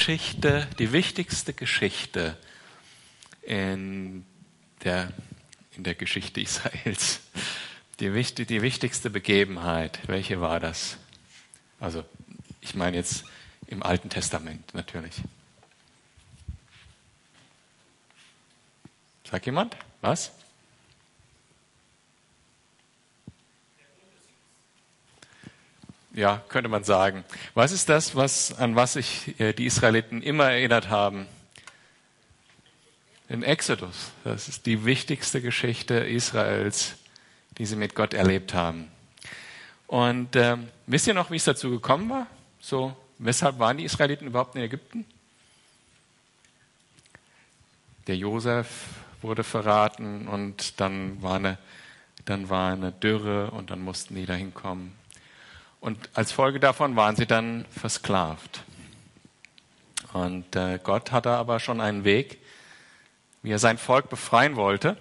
Geschichte, die wichtigste Geschichte in der, in der Geschichte Israels. Die, wichtig, die wichtigste Begebenheit, welche war das? Also, ich meine jetzt im Alten Testament natürlich. Sagt jemand? Was? Ja, könnte man sagen. Was ist das, was, an was sich äh, die Israeliten immer erinnert haben? Den Exodus. Das ist die wichtigste Geschichte Israels, die sie mit Gott erlebt haben. Und äh, wisst ihr noch, wie es dazu gekommen war? So, weshalb waren die Israeliten überhaupt in Ägypten? Der Josef wurde verraten und dann war eine, dann war eine Dürre und dann mussten die da hinkommen. Und als Folge davon waren sie dann versklavt. Und äh, Gott hatte aber schon einen Weg, wie er sein Volk befreien wollte.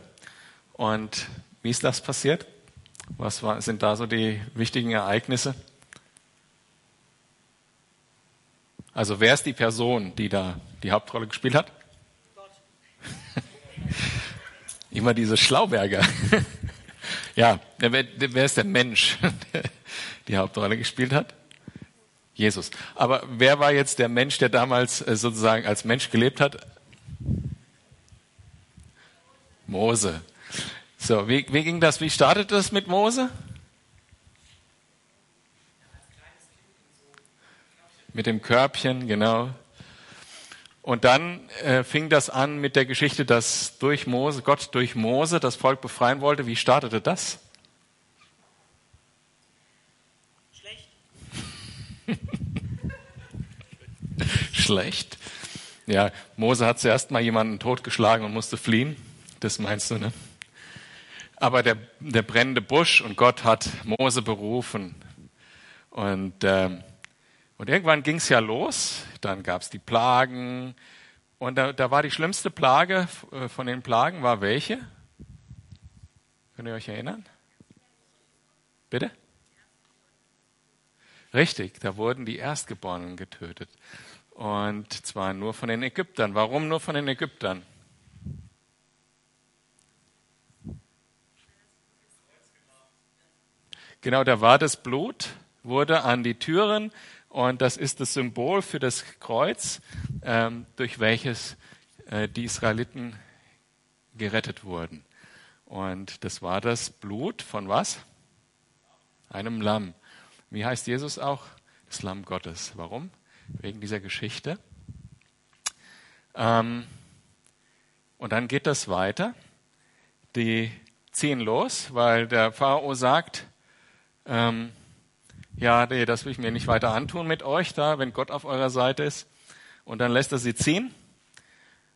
Und wie ist das passiert? Was war, sind da so die wichtigen Ereignisse? Also wer ist die Person, die da die Hauptrolle gespielt hat? Gott. Immer diese Schlauberger. ja, wer, wer ist der Mensch? die Hauptrolle gespielt hat? Jesus. Aber wer war jetzt der Mensch, der damals äh, sozusagen als Mensch gelebt hat? Mose. So, wie, wie ging das? Wie startete das mit Mose? Mit dem Körbchen, genau. Und dann äh, fing das an mit der Geschichte, dass durch Mose, Gott durch Mose das Volk befreien wollte. Wie startete das? Schlecht. Ja, Mose hat zuerst mal jemanden totgeschlagen und musste fliehen. Das meinst du, ne? Aber der, der brennende Busch und Gott hat Mose berufen. Und, äh, und irgendwann ging es ja los. Dann gab es die Plagen. Und da, da war die schlimmste Plage äh, von den Plagen war welche? Könnt ihr euch erinnern? Bitte? Richtig, da wurden die Erstgeborenen getötet. Und zwar nur von den Ägyptern. Warum nur von den Ägyptern? Genau, da war das Blut, wurde an die Türen und das ist das Symbol für das Kreuz, ähm, durch welches äh, die Israeliten gerettet wurden. Und das war das Blut von was? Einem Lamm. Wie heißt Jesus auch? Das Lamm Gottes. Warum? Wegen dieser Geschichte. Ähm, und dann geht das weiter. Die ziehen los, weil der Pharao sagt, ähm, ja, nee, das will ich mir nicht weiter antun mit euch da, wenn Gott auf eurer Seite ist. Und dann lässt er sie ziehen.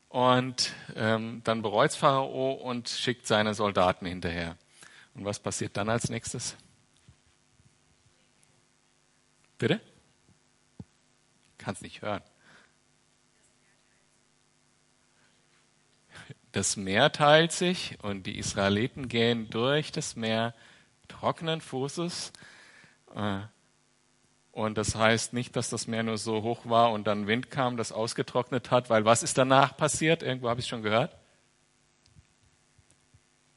Und ähm, dann bereut Pharao und schickt seine Soldaten hinterher. Und was passiert dann als nächstes? Bitte? Kannst nicht hören. Das Meer teilt sich und die Israeliten gehen durch das Meer trockenen Fußes. Und das heißt nicht, dass das Meer nur so hoch war und dann Wind kam, das ausgetrocknet hat, weil was ist danach passiert? Irgendwo habe ich schon gehört.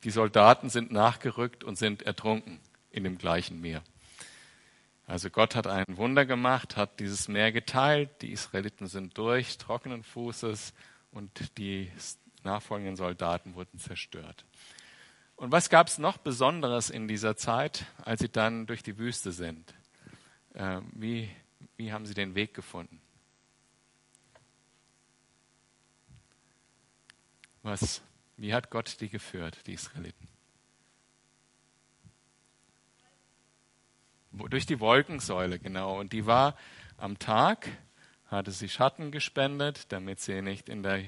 Die Soldaten sind nachgerückt und sind ertrunken in dem gleichen Meer. Also Gott hat ein Wunder gemacht, hat dieses Meer geteilt, die Israeliten sind durch, trockenen Fußes und die nachfolgenden Soldaten wurden zerstört. Und was gab es noch Besonderes in dieser Zeit, als sie dann durch die Wüste sind? Äh, wie, wie haben sie den Weg gefunden? Was, wie hat Gott die geführt, die Israeliten? durch die Wolkensäule, genau. Und die war am Tag, hatte sie Schatten gespendet, damit sie nicht in der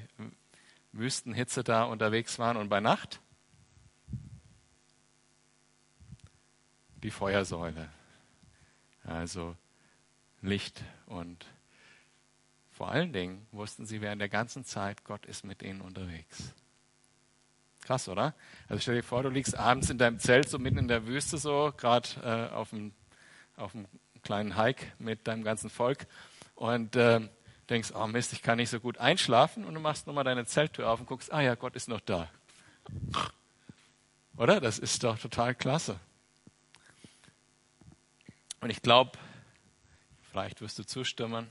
Wüstenhitze da unterwegs waren. Und bei Nacht die Feuersäule. Also Licht und vor allen Dingen wussten sie während der ganzen Zeit, Gott ist mit ihnen unterwegs. Krass, oder? Also stell dir vor, du liegst abends in deinem Zelt so mitten in der Wüste so, gerade äh, auf dem auf einem kleinen Hike mit deinem ganzen Volk und äh, denkst, oh Mist, ich kann nicht so gut einschlafen und du machst nochmal deine Zelttür auf und guckst, ah ja, Gott ist noch da. Oder? Das ist doch total klasse. Und ich glaube, vielleicht wirst du zustimmen,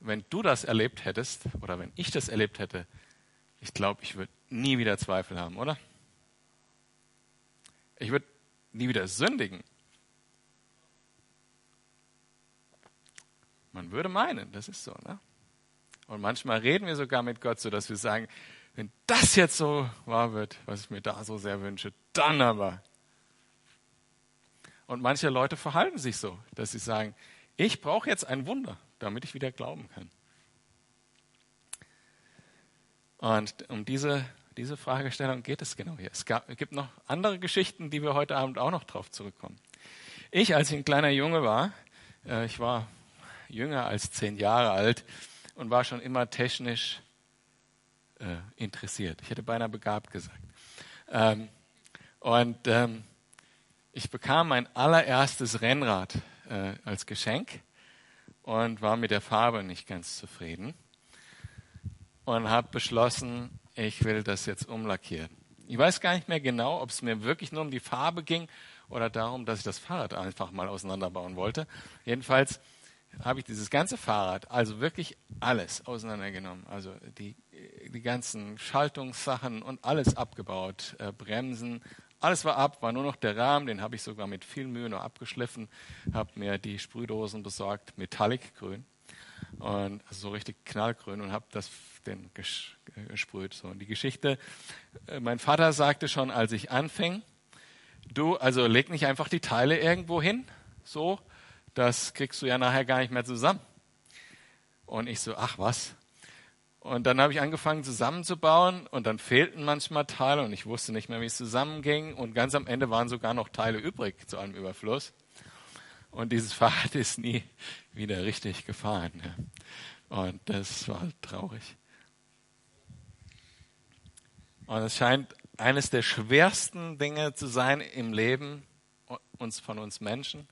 wenn du das erlebt hättest oder wenn ich das erlebt hätte, ich glaube, ich würde nie wieder Zweifel haben, oder? Ich würde nie wieder sündigen. Man würde meinen, das ist so, ne? Und manchmal reden wir sogar mit Gott so, dass wir sagen, wenn das jetzt so wahr wird, was ich mir da so sehr wünsche, dann aber. Und manche Leute verhalten sich so, dass sie sagen, ich brauche jetzt ein Wunder, damit ich wieder glauben kann. Und um diese, diese Fragestellung geht es genau hier. Es gab, gibt noch andere Geschichten, die wir heute Abend auch noch drauf zurückkommen. Ich, als ich ein kleiner Junge war, äh, ich war jünger als zehn Jahre alt und war schon immer technisch äh, interessiert. Ich hätte beinahe begabt gesagt. Ähm, und ähm, ich bekam mein allererstes Rennrad äh, als Geschenk und war mit der Farbe nicht ganz zufrieden und habe beschlossen, ich will das jetzt umlackieren. Ich weiß gar nicht mehr genau, ob es mir wirklich nur um die Farbe ging oder darum, dass ich das Fahrrad einfach mal auseinanderbauen wollte. Jedenfalls habe ich dieses ganze Fahrrad, also wirklich alles auseinandergenommen. Also die, die ganzen Schaltungssachen und alles abgebaut, äh, Bremsen, alles war ab, war nur noch der Rahmen, den habe ich sogar mit viel Mühe noch abgeschliffen, habe mir die Sprühdosen besorgt, Metallic grün und also so richtig knallgrün und habe das den gesprüht. So und die Geschichte. Äh, mein Vater sagte schon, als ich anfing, du also leg nicht einfach die Teile irgendwo hin, so das kriegst du ja nachher gar nicht mehr zusammen. Und ich so, ach was. Und dann habe ich angefangen zusammenzubauen und dann fehlten manchmal Teile und ich wusste nicht mehr, wie es zusammenging. Und ganz am Ende waren sogar noch Teile übrig zu einem Überfluss. Und dieses Fahrrad ist nie wieder richtig gefahren. Und das war traurig. Und es scheint eines der schwersten Dinge zu sein im Leben uns von uns Menschen,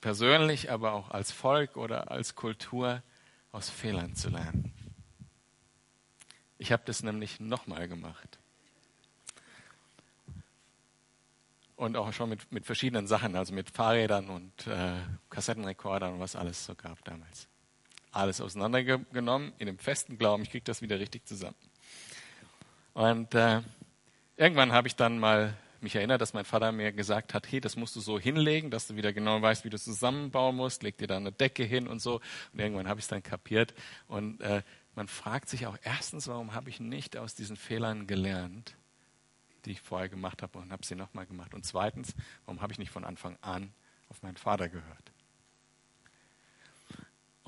persönlich, aber auch als Volk oder als Kultur aus Fehlern zu lernen. Ich habe das nämlich nochmal gemacht. Und auch schon mit, mit verschiedenen Sachen, also mit Fahrrädern und äh, Kassettenrekordern und was alles so gab damals. Alles auseinandergenommen, in dem festen Glauben, ich kriege das wieder richtig zusammen. Und äh, irgendwann habe ich dann mal mich erinnert, dass mein Vater mir gesagt hat, hey, das musst du so hinlegen, dass du wieder genau weißt, wie du es zusammenbauen musst, leg dir da eine Decke hin und so. Und irgendwann habe ich es dann kapiert. Und äh, man fragt sich auch erstens, warum habe ich nicht aus diesen Fehlern gelernt, die ich vorher gemacht habe und habe sie nochmal gemacht. Und zweitens, warum habe ich nicht von Anfang an auf meinen Vater gehört?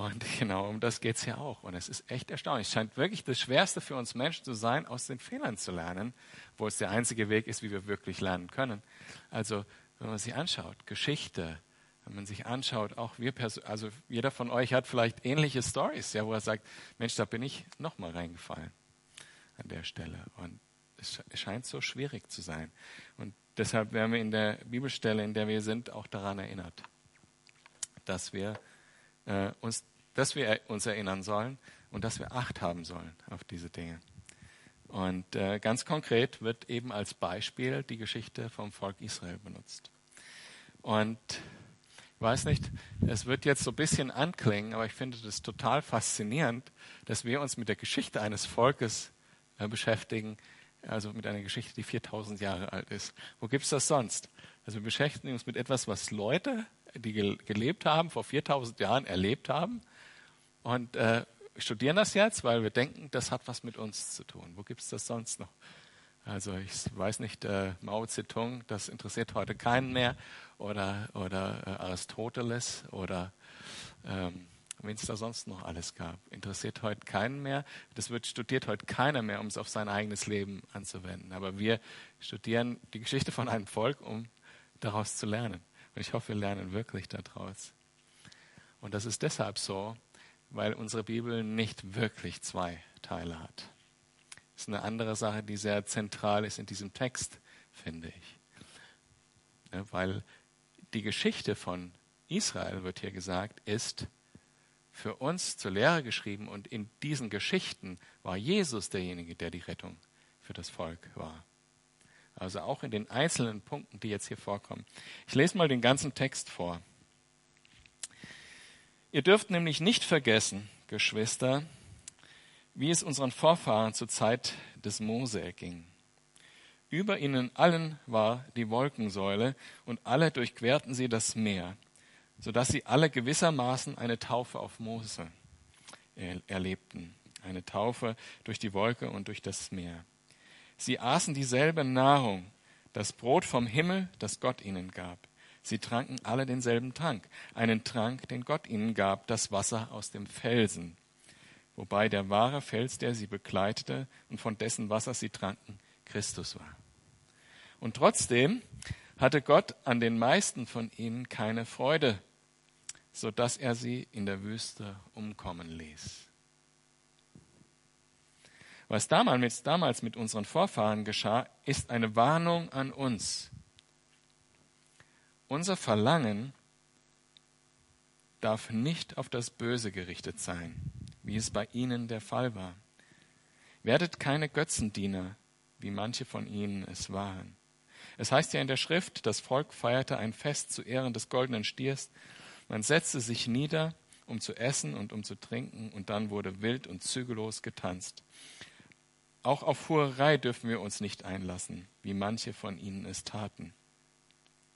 Und genau um das geht es ja auch. Und es ist echt erstaunlich. Es scheint wirklich das Schwerste für uns Menschen zu sein, aus den Fehlern zu lernen, wo es der einzige Weg ist, wie wir wirklich lernen können. Also, wenn man sich anschaut, Geschichte, wenn man sich anschaut, auch wir, also jeder von euch hat vielleicht ähnliche Stories, ja, wo er sagt, Mensch, da bin ich nochmal reingefallen an der Stelle. Und es scheint so schwierig zu sein. Und deshalb werden wir in der Bibelstelle, in der wir sind, auch daran erinnert, dass wir äh, uns, dass wir uns erinnern sollen und dass wir Acht haben sollen auf diese Dinge. Und äh, ganz konkret wird eben als Beispiel die Geschichte vom Volk Israel benutzt. Und weiß nicht, es wird jetzt so ein bisschen anklingen, aber ich finde das total faszinierend, dass wir uns mit der Geschichte eines Volkes äh, beschäftigen, also mit einer Geschichte, die 4000 Jahre alt ist. Wo gibt es das sonst? Also wir beschäftigen uns mit etwas, was Leute die gelebt haben, vor 4000 Jahren erlebt haben und äh, studieren das jetzt, weil wir denken, das hat was mit uns zu tun. Wo gibt es das sonst noch? Also ich weiß nicht, äh, Mao Zedong, das interessiert heute keinen mehr oder, oder äh, Aristoteles oder ähm, wen es da sonst noch alles gab. Interessiert heute keinen mehr. Das wird studiert heute keiner mehr, um es auf sein eigenes Leben anzuwenden. Aber wir studieren die Geschichte von einem Volk, um daraus zu lernen. Und ich hoffe, wir lernen wirklich daraus. Und das ist deshalb so, weil unsere Bibel nicht wirklich zwei Teile hat. Ist eine andere Sache, die sehr zentral ist in diesem Text, finde ich. Ja, weil die Geschichte von Israel, wird hier gesagt, ist für uns zur Lehre geschrieben und in diesen Geschichten war Jesus derjenige, der die Rettung für das Volk war. Also auch in den einzelnen Punkten, die jetzt hier vorkommen. Ich lese mal den ganzen Text vor. Ihr dürft nämlich nicht vergessen, Geschwister, wie es unseren Vorfahren zur Zeit des Mose erging. Über ihnen allen war die Wolkensäule und alle durchquerten sie das Meer, so dass sie alle gewissermaßen eine Taufe auf Mose erlebten, eine Taufe durch die Wolke und durch das Meer. Sie aßen dieselbe Nahrung, das Brot vom Himmel, das Gott ihnen gab. Sie tranken alle denselben Trank, einen Trank, den Gott ihnen gab, das Wasser aus dem Felsen, wobei der wahre Fels, der sie begleitete und von dessen Wasser sie tranken, Christus war. Und trotzdem hatte Gott an den meisten von ihnen keine Freude, so dass er sie in der Wüste umkommen ließ. Was damals, damals mit unseren Vorfahren geschah, ist eine Warnung an uns. Unser Verlangen darf nicht auf das Böse gerichtet sein, wie es bei ihnen der Fall war. Werdet keine Götzendiener, wie manche von ihnen es waren. Es heißt ja in der Schrift, das Volk feierte ein Fest zu Ehren des goldenen Stiers. Man setzte sich nieder, um zu essen und um zu trinken, und dann wurde wild und zügellos getanzt. Auch auf Hurerei dürfen wir uns nicht einlassen, wie manche von ihnen es taten.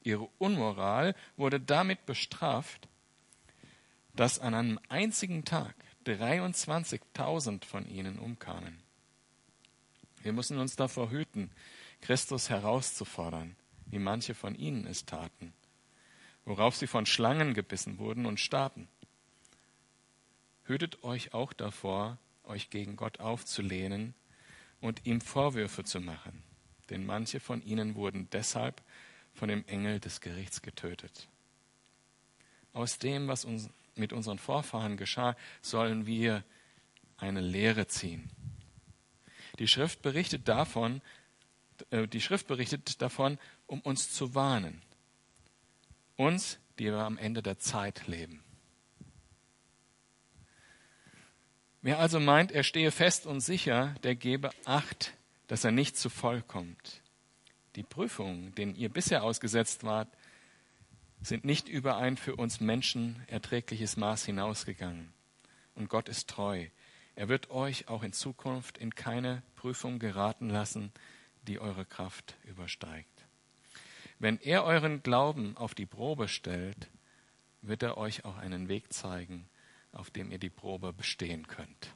Ihre Unmoral wurde damit bestraft, dass an einem einzigen Tag 23.000 von ihnen umkamen. Wir müssen uns davor hüten, Christus herauszufordern, wie manche von ihnen es taten, worauf sie von Schlangen gebissen wurden und starben. Hütet euch auch davor, euch gegen Gott aufzulehnen, und ihm Vorwürfe zu machen, denn manche von ihnen wurden deshalb von dem Engel des Gerichts getötet. Aus dem, was uns mit unseren Vorfahren geschah, sollen wir eine Lehre ziehen. Die Schrift berichtet davon, äh, die Schrift berichtet davon, um uns zu warnen. Uns, die wir am Ende der Zeit leben. Wer also meint, er stehe fest und sicher, der gebe Acht, dass er nicht zu voll kommt. Die Prüfungen, denen ihr bisher ausgesetzt wart, sind nicht über ein für uns Menschen erträgliches Maß hinausgegangen. Und Gott ist treu. Er wird euch auch in Zukunft in keine Prüfung geraten lassen, die eure Kraft übersteigt. Wenn er euren Glauben auf die Probe stellt, wird er euch auch einen Weg zeigen, auf dem ihr die Probe bestehen könnt.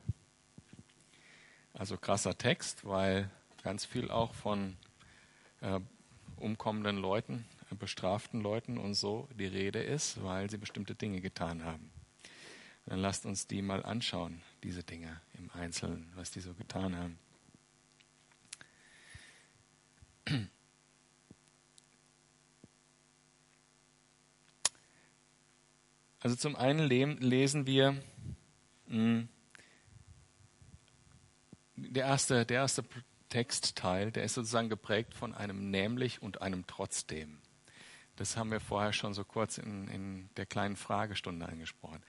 Also krasser Text, weil ganz viel auch von äh, umkommenden Leuten, bestraften Leuten und so die Rede ist, weil sie bestimmte Dinge getan haben. Dann lasst uns die mal anschauen, diese Dinge im Einzelnen, was die so getan haben. Also zum einen lesen wir hm, der erste, der erste Textteil, der ist sozusagen geprägt von einem nämlich und einem trotzdem. Das haben wir vorher schon so kurz in, in der kleinen Fragestunde angesprochen.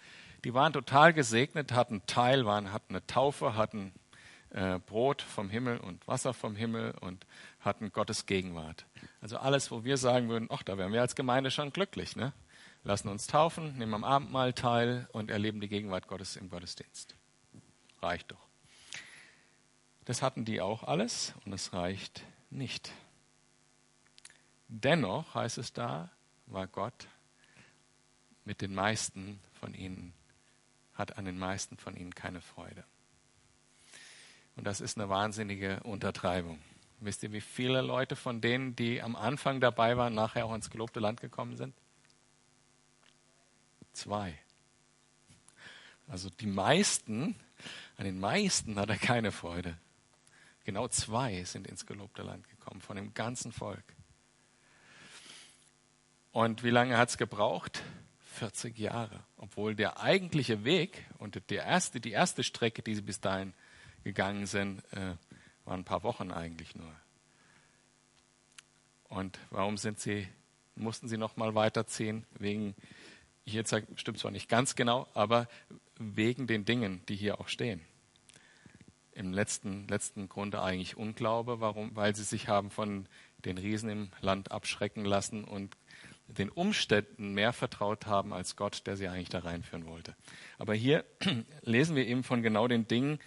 Die waren total gesegnet, hatten Teil, waren, hatten eine Taufe, hatten äh, Brot vom Himmel und Wasser vom Himmel und hatten Gottes Gegenwart. Also alles, wo wir sagen würden, ach, da wären wir als Gemeinde schon glücklich. Ne? lassen uns taufen, nehmen am Abendmahl teil und erleben die Gegenwart Gottes im Gottesdienst. Reicht doch. Das hatten die auch alles und es reicht nicht. Dennoch heißt es da, war Gott mit den meisten von ihnen, hat an den meisten von ihnen keine Freude. Und das ist eine wahnsinnige Untertreibung. Wisst ihr, wie viele Leute von denen, die am Anfang dabei waren, nachher auch ins gelobte Land gekommen sind? Zwei. Also die meisten, an den meisten hat er keine Freude. Genau zwei sind ins gelobte Land gekommen, von dem ganzen Volk. Und wie lange hat es gebraucht? 40 Jahre. Obwohl der eigentliche Weg und die erste, die erste Strecke, die sie bis dahin gegangen sind, äh, waren ein paar Wochen eigentlich nur. Und warum sind sie, mussten sie noch mal weiterziehen? Wegen sage, stimmt zwar nicht ganz genau, aber wegen den Dingen, die hier auch stehen. Im letzten, letzten Grunde eigentlich Unglaube, warum? Weil sie sich haben von den Riesen im Land abschrecken lassen und den Umständen mehr vertraut haben als Gott, der sie eigentlich da reinführen wollte. Aber hier lesen wir eben von genau den Dingen,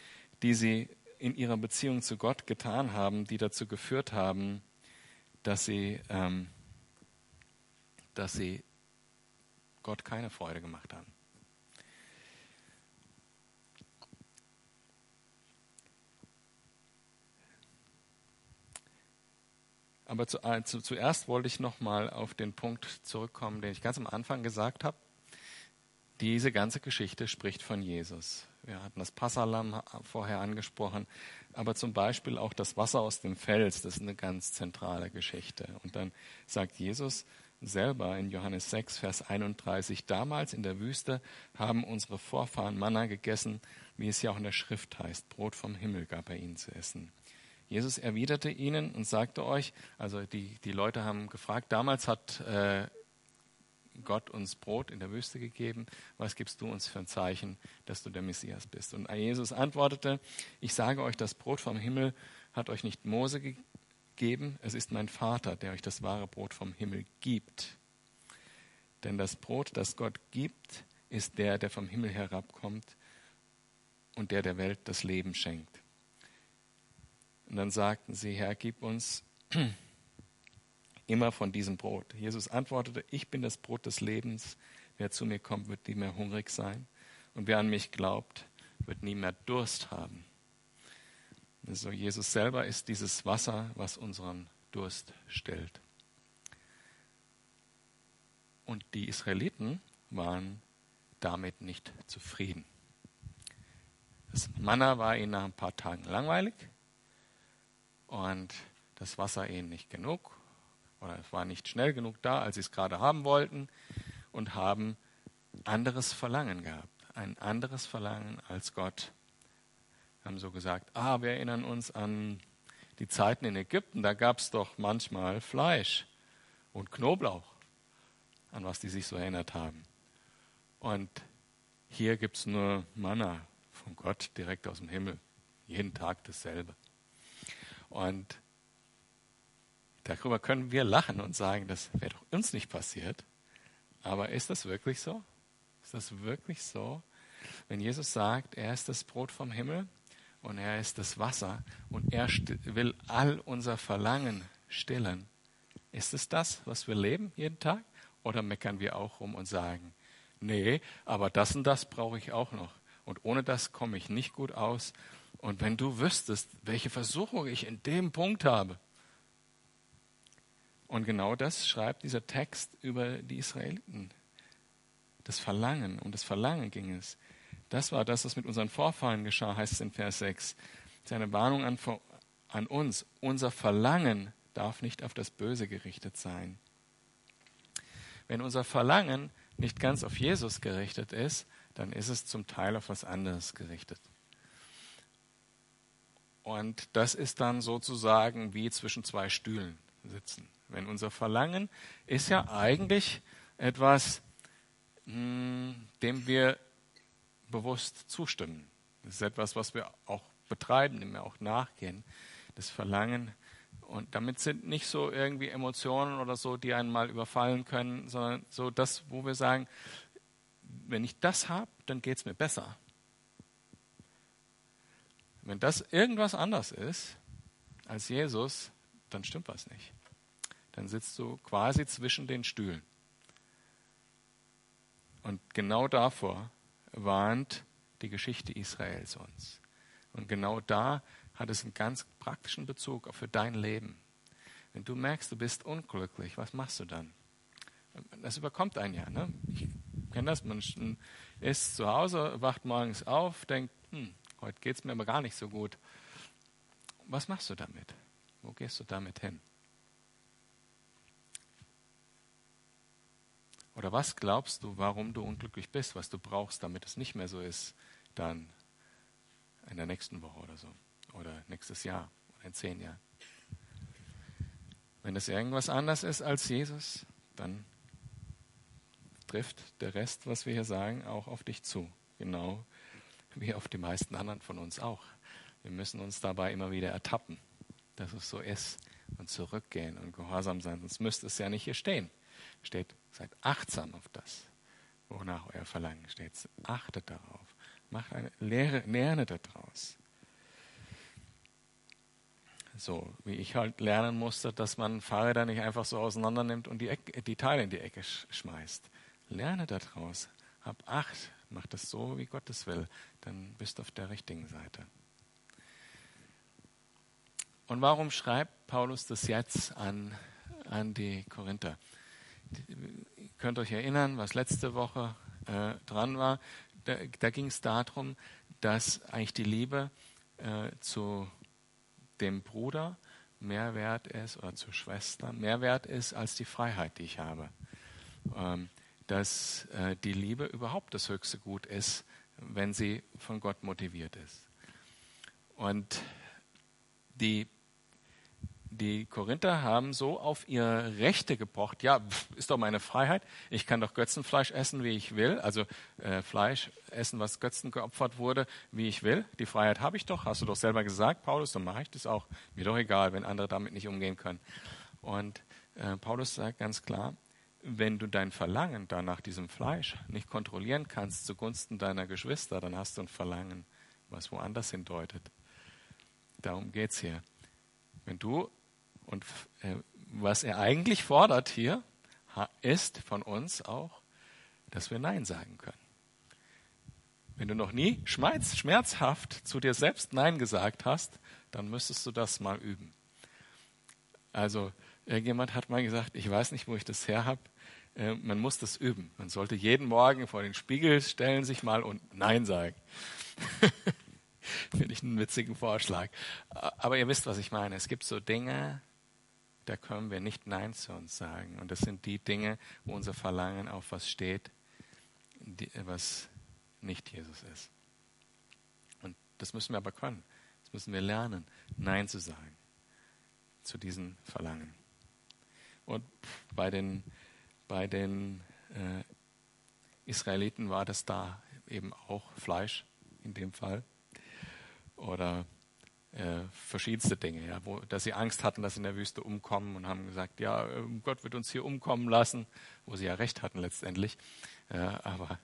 die sie in ihrer Beziehung zu Gott getan haben, die dazu geführt haben, dass sie, ähm, dass sie Gott keine Freude gemacht haben. Aber zu, äh, zu, zuerst wollte ich nochmal auf den Punkt zurückkommen, den ich ganz am Anfang gesagt habe. Diese ganze Geschichte spricht von Jesus. Wir hatten das Passalam vorher angesprochen, aber zum Beispiel auch das Wasser aus dem Fels, das ist eine ganz zentrale Geschichte. Und dann sagt Jesus selber in Johannes 6, Vers 31, damals in der Wüste haben unsere Vorfahren Manna gegessen, wie es ja auch in der Schrift heißt, Brot vom Himmel gab er ihnen zu essen. Jesus erwiderte ihnen und sagte euch, also die, die Leute haben gefragt, damals hat äh, Gott uns Brot in der Wüste gegeben, was gibst du uns für ein Zeichen, dass du der Messias bist? Und Jesus antwortete, ich sage euch, das Brot vom Himmel hat euch nicht Mose gegeben, es ist mein Vater, der euch das wahre Brot vom Himmel gibt. Denn das Brot, das Gott gibt, ist der, der vom Himmel herabkommt und der der Welt das Leben schenkt. Und dann sagten sie, Herr, gib uns immer von diesem Brot. Jesus antwortete, ich bin das Brot des Lebens. Wer zu mir kommt, wird nie mehr hungrig sein. Und wer an mich glaubt, wird nie mehr Durst haben. Also Jesus selber ist dieses Wasser, was unseren Durst stillt. Und die Israeliten waren damit nicht zufrieden. Das Manna war ihnen nach ein paar Tagen langweilig und das Wasser ihnen nicht genug oder es war nicht schnell genug da, als sie es gerade haben wollten und haben anderes Verlangen gehabt, ein anderes Verlangen als Gott. Haben so gesagt, ah, wir erinnern uns an die Zeiten in Ägypten, da gab es doch manchmal Fleisch und Knoblauch, an was die sich so erinnert haben. Und hier gibt es nur Manna von Gott direkt aus dem Himmel, jeden Tag dasselbe. Und darüber können wir lachen und sagen, das wäre doch uns nicht passiert. Aber ist das wirklich so? Ist das wirklich so? Wenn Jesus sagt, er ist das Brot vom Himmel und er ist das Wasser und er will all unser Verlangen stillen, ist es das, was wir leben jeden Tag? Oder meckern wir auch rum und sagen, nee, aber das und das brauche ich auch noch. Und ohne das komme ich nicht gut aus. Und wenn du wüsstest, welche Versuchung ich in dem Punkt habe. Und genau das schreibt dieser Text über die Israeliten. Das Verlangen, um das Verlangen ging es. Das war das, was mit unseren Vorfahren geschah, heißt es in Vers 6. Seine Warnung an, an uns. Unser Verlangen darf nicht auf das Böse gerichtet sein. Wenn unser Verlangen nicht ganz auf Jesus gerichtet ist, dann ist es zum Teil auf was anderes gerichtet. Und das ist dann sozusagen wie zwischen zwei Stühlen sitzen. Wenn unser Verlangen ist ja eigentlich etwas, hm, dem wir bewusst zustimmen. Das ist etwas, was wir auch betreiben, dem wir auch nachgehen. Das Verlangen. Und damit sind nicht so irgendwie Emotionen oder so, die einen mal überfallen können, sondern so das, wo wir sagen, wenn ich das habe, dann geht es mir besser. Wenn das irgendwas anders ist als Jesus, dann stimmt was nicht. Dann sitzt du quasi zwischen den Stühlen. Und genau davor warnt die Geschichte Israels uns. Und genau da hat es einen ganz praktischen Bezug auch für dein Leben. Wenn du merkst, du bist unglücklich, was machst du dann? Das überkommt einen ja. Ne? Ich kenne das, man ist zu Hause, wacht morgens auf, denkt, hm, Heute geht es mir aber gar nicht so gut. Was machst du damit? Wo gehst du damit hin? Oder was glaubst du, warum du unglücklich bist, was du brauchst, damit es nicht mehr so ist, dann in der nächsten Woche oder so, oder nächstes Jahr oder in zehn Jahren? Wenn es irgendwas anders ist als Jesus, dann trifft der Rest, was wir hier sagen, auch auf dich zu. Genau wie auf die meisten anderen von uns auch. Wir müssen uns dabei immer wieder ertappen, dass es so ist und zurückgehen und gehorsam sein. Sonst müsste es ja nicht hier stehen. Steht, seid achtsam auf das, wonach euer Verlangen steht. Achtet darauf. Macht eine Lehre, lerne daraus. So, wie ich halt lernen musste, dass man Fahrräder nicht einfach so auseinander nimmt und die, Ecke, die Teile in die Ecke schmeißt. Lerne daraus. Hab Acht. Mach das so, wie Gott es will. Dann bist du auf der richtigen Seite. Und warum schreibt Paulus das jetzt an, an die Korinther? Ihr könnt euch erinnern, was letzte Woche äh, dran war. Da, da ging es darum, dass eigentlich die Liebe äh, zu dem Bruder mehr wert ist oder zur Schwester mehr wert ist als die Freiheit, die ich habe. Ähm, dass äh, die Liebe überhaupt das höchste Gut ist, wenn sie von Gott motiviert ist. Und die die Korinther haben so auf ihre Rechte gepocht. Ja, ist doch meine Freiheit. Ich kann doch Götzenfleisch essen, wie ich will. Also äh, Fleisch essen, was Götzen geopfert wurde, wie ich will. Die Freiheit habe ich doch. Hast du doch selber gesagt, Paulus. Dann mache ich das auch. Mir doch egal, wenn andere damit nicht umgehen können. Und äh, Paulus sagt ganz klar, wenn du dein Verlangen da nach diesem Fleisch nicht kontrollieren kannst zugunsten deiner Geschwister, dann hast du ein Verlangen, was woanders hindeutet. Darum geht es hier. Wenn du und äh, was er eigentlich fordert hier, ist von uns auch, dass wir Nein sagen können. Wenn du noch nie schmerzhaft zu dir selbst Nein gesagt hast, dann müsstest du das mal üben. Also, irgendjemand hat mal gesagt, ich weiß nicht, wo ich das her habe. Äh, man muss das üben. Man sollte jeden Morgen vor den Spiegel stellen, sich mal und Nein sagen. Finde ich einen witzigen Vorschlag. Aber ihr wisst, was ich meine. Es gibt so Dinge, da können wir nicht Nein zu uns sagen. Und das sind die Dinge, wo unser Verlangen auf was steht, was nicht Jesus ist. Und das müssen wir aber können. Das müssen wir lernen, Nein zu sagen zu diesen Verlangen. Und bei den, bei den äh, Israeliten war das da eben auch Fleisch in dem Fall. Oder äh, verschiedenste Dinge, ja, wo, dass sie Angst hatten, dass sie in der Wüste umkommen und haben gesagt, ja, ähm, Gott wird uns hier umkommen lassen, wo sie ja recht hatten letztendlich. Äh, aber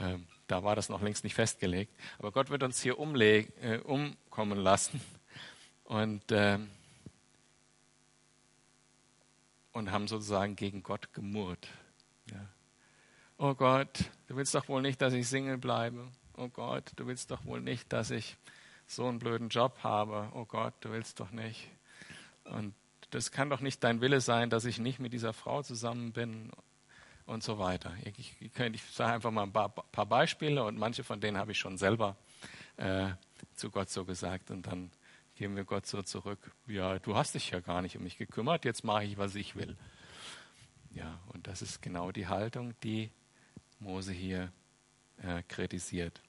äh, da war das noch längst nicht festgelegt. Aber Gott wird uns hier umleg, äh, umkommen lassen und, ähm, und haben sozusagen gegen Gott gemurrt. Ja. Oh Gott, du willst doch wohl nicht, dass ich Single bleibe. Oh Gott, du willst doch wohl nicht, dass ich so einen blöden Job habe. Oh Gott, du willst doch nicht. Und das kann doch nicht dein Wille sein, dass ich nicht mit dieser Frau zusammen bin und so weiter. Ich, ich, ich sage einfach mal ein paar, paar, Beispiele und manche von denen habe ich schon selber äh, zu Gott so gesagt und dann geben wir Gott so zurück. Ja, du hast dich ja gar nicht um mich gekümmert, jetzt mache ich, was ich will. Ja, und das ist genau die Haltung, die Mose hier äh, kritisiert.